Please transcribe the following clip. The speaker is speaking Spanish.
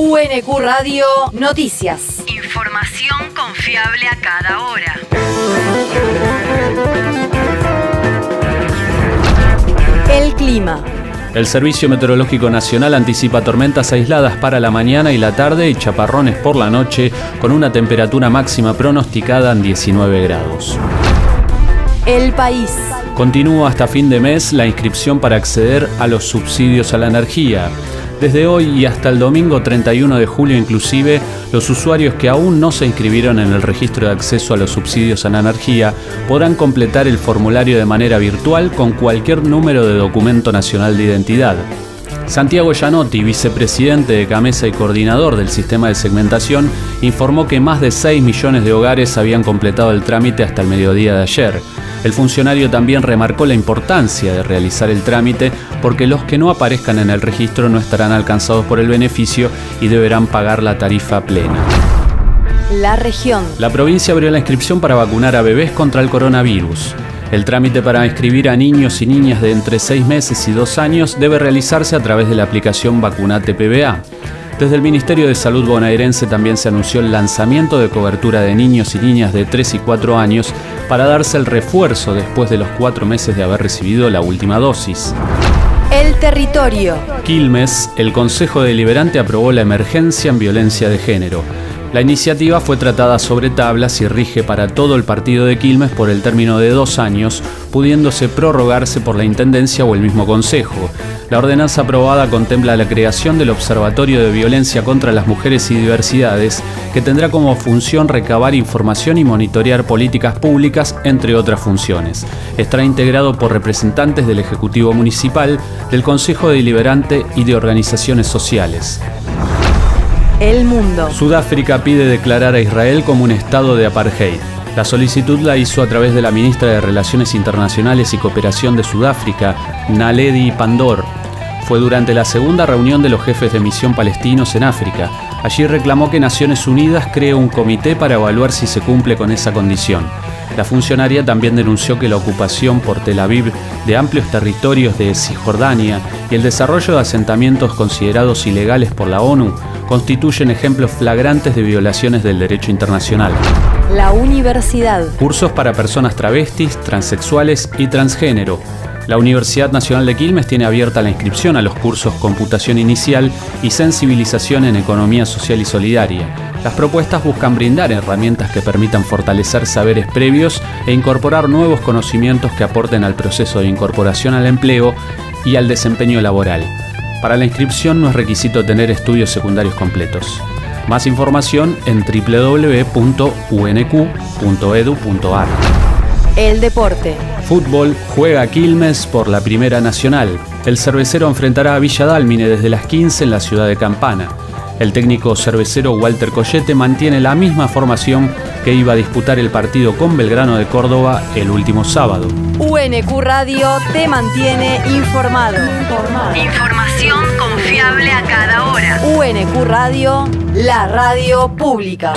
UNQ Radio Noticias. Información confiable a cada hora. El clima. El Servicio Meteorológico Nacional anticipa tormentas aisladas para la mañana y la tarde y chaparrones por la noche con una temperatura máxima pronosticada en 19 grados. El país. Continúa hasta fin de mes la inscripción para acceder a los subsidios a la energía. Desde hoy y hasta el domingo 31 de julio inclusive, los usuarios que aún no se inscribieron en el registro de acceso a los subsidios a la energía podrán completar el formulario de manera virtual con cualquier número de documento nacional de identidad. Santiago Gianotti, vicepresidente de Camesa y coordinador del sistema de segmentación, informó que más de 6 millones de hogares habían completado el trámite hasta el mediodía de ayer. El funcionario también remarcó la importancia de realizar el trámite porque los que no aparezcan en el registro no estarán alcanzados por el beneficio y deberán pagar la tarifa plena. La región. La provincia abrió la inscripción para vacunar a bebés contra el coronavirus. El trámite para inscribir a niños y niñas de entre 6 meses y 2 años debe realizarse a través de la aplicación Vacunate PBA. Desde el Ministerio de Salud bonaerense también se anunció el lanzamiento de cobertura de niños y niñas de 3 y 4 años para darse el refuerzo después de los 4 meses de haber recibido la última dosis. El territorio. Quilmes, el Consejo Deliberante aprobó la emergencia en violencia de género. La iniciativa fue tratada sobre tablas y rige para todo el partido de Quilmes por el término de dos años, pudiéndose prorrogarse por la Intendencia o el mismo Consejo. La ordenanza aprobada contempla la creación del Observatorio de Violencia contra las Mujeres y Diversidades, que tendrá como función recabar información y monitorear políticas públicas, entre otras funciones. Estará integrado por representantes del Ejecutivo Municipal, del Consejo Deliberante y de organizaciones sociales. El mundo. Sudáfrica pide declarar a Israel como un estado de apartheid. La solicitud la hizo a través de la ministra de Relaciones Internacionales y Cooperación de Sudáfrica, Naledi Pandor. Fue durante la segunda reunión de los jefes de misión palestinos en África. Allí reclamó que Naciones Unidas cree un comité para evaluar si se cumple con esa condición. La funcionaria también denunció que la ocupación por Tel Aviv de amplios territorios de Cisjordania y el desarrollo de asentamientos considerados ilegales por la ONU constituyen ejemplos flagrantes de violaciones del derecho internacional. La universidad. Cursos para personas travestis, transexuales y transgénero. La Universidad Nacional de Quilmes tiene abierta la inscripción a los cursos Computación Inicial y Sensibilización en Economía Social y Solidaria. Las propuestas buscan brindar herramientas que permitan fortalecer saberes previos e incorporar nuevos conocimientos que aporten al proceso de incorporación al empleo y al desempeño laboral. Para la inscripción no es requisito tener estudios secundarios completos. Más información en www.unq.edu.ar. El deporte. Fútbol juega Quilmes por la Primera Nacional. El cervecero enfrentará a Villa Dálmine desde las 15 en la ciudad de Campana. El técnico cervecero Walter Collete mantiene la misma formación que iba a disputar el partido con Belgrano de Córdoba el último sábado. UNQ Radio te mantiene informado. Información confiable a cada hora. UNQ Radio, la radio pública.